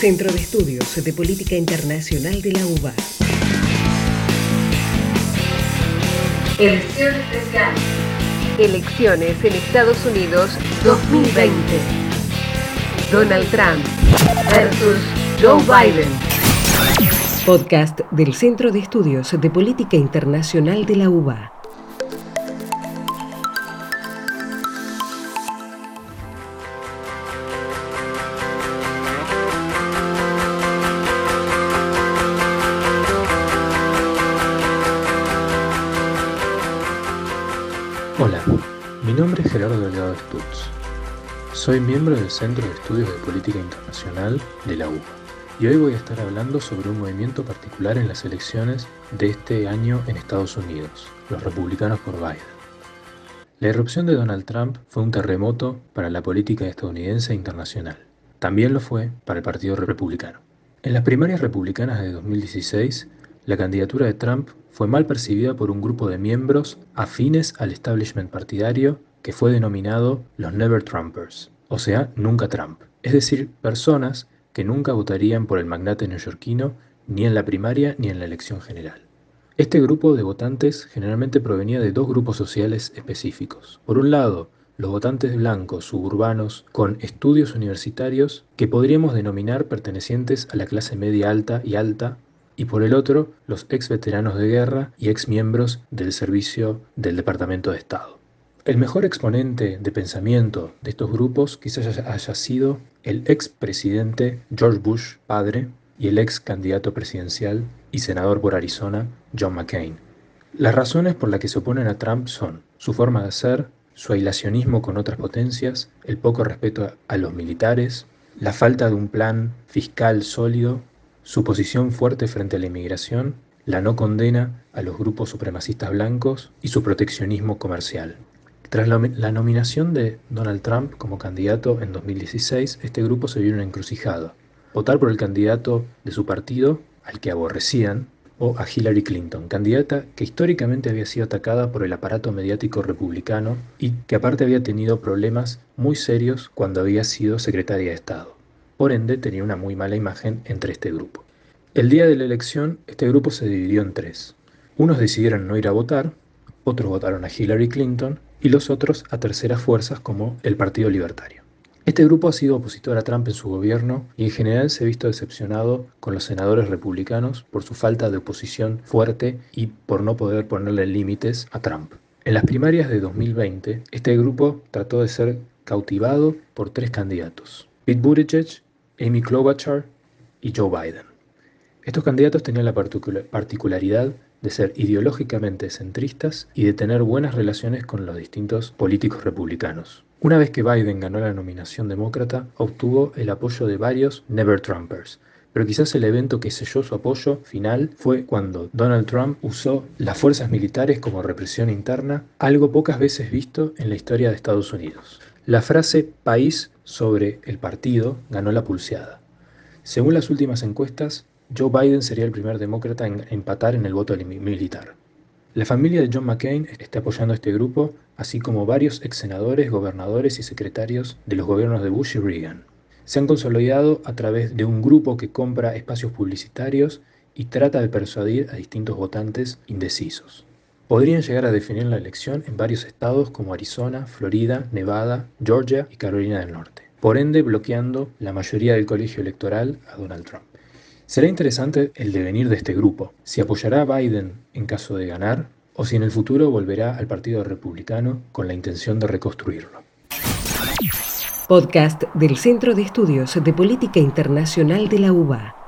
Centro de Estudios de Política Internacional de la UBA. Elección especial. Elecciones en Estados Unidos 2020. Donald Trump versus Joe Biden. Podcast del Centro de Estudios de Política Internacional de la UBA. Hola, mi nombre es Gerardo Delgado Stutz. Soy miembro del Centro de Estudios de Política Internacional de la UBA y hoy voy a estar hablando sobre un movimiento particular en las elecciones de este año en Estados Unidos, los republicanos por Biden. La irrupción de Donald Trump fue un terremoto para la política estadounidense e internacional. También lo fue para el Partido Republicano. En las primarias republicanas de 2016, la candidatura de Trump fue mal percibida por un grupo de miembros afines al establishment partidario que fue denominado los Never Trumpers, o sea, nunca Trump, es decir, personas que nunca votarían por el magnate neoyorquino ni en la primaria ni en la elección general. Este grupo de votantes generalmente provenía de dos grupos sociales específicos. Por un lado, los votantes blancos suburbanos con estudios universitarios que podríamos denominar pertenecientes a la clase media alta y alta y por el otro los ex veteranos de guerra y ex miembros del servicio del Departamento de Estado. El mejor exponente de pensamiento de estos grupos quizás haya sido el ex presidente George Bush padre y el ex candidato presidencial y senador por Arizona John McCain. Las razones por las que se oponen a Trump son su forma de ser, su aislacionismo con otras potencias, el poco respeto a los militares, la falta de un plan fiscal sólido su posición fuerte frente a la inmigración, la no condena a los grupos supremacistas blancos y su proteccionismo comercial. Tras la, nominación de Donald Trump como candidato en 2016, este grupo se vio en una encrucijada. Votar por el candidato de su partido, al que aborrecían, o a Hillary Clinton, candidata que históricamente había sido atacada por el aparato mediático republicano y que aparte había tenido problemas muy serios cuando había sido secretaria de Estado. Por ende, tenía una muy mala imagen entre este grupo. El día de la elección, este grupo se dividió en tres. Unos decidieron no ir a votar, otros votaron a Hillary Clinton y los otros a terceras fuerzas como el Partido Libertario. Este grupo ha sido opositor a Trump en su gobierno y en general se ha visto decepcionado con los senadores republicanos por su falta de oposición fuerte y por no poder ponerle límites a Trump. En las primarias de 2020, este grupo trató de ser cautivado por tres candidatos, Pete Buttigieg, Amy Klobuchar y Joe Biden. Estos candidatos tenían la particularidad de ser ideológicamente centristas y de tener buenas relaciones con los distintos políticos republicanos. Una vez que Biden ganó la nominación demócrata, obtuvo el apoyo de varios Never Trumpers, pero quizás el evento que selló su apoyo final fue cuando Donald Trump usó las fuerzas militares como represión interna, algo pocas veces visto en la historia de Estados Unidos. La frase país sobre el partido ganó la pulseada. Según las últimas encuestas, Joe Biden sería el primer demócrata en empatar en el voto militar. La familia de John McCain está apoyando a este grupo, así como varios ex senadores, gobernadores y secretarios de los gobiernos de Bush y Reagan. Se han consolidado a través de un grupo que compra espacios publicitarios y trata de persuadir a distintos votantes indecisos podrían llegar a definir la elección en varios estados como Arizona, Florida, Nevada, Georgia y Carolina del Norte, por ende bloqueando la mayoría del colegio electoral a Donald Trump. Será interesante el devenir de este grupo, si apoyará a Biden en caso de ganar o si en el futuro volverá al Partido Republicano con la intención de reconstruirlo. Podcast del Centro de Estudios de Política Internacional de la UBA.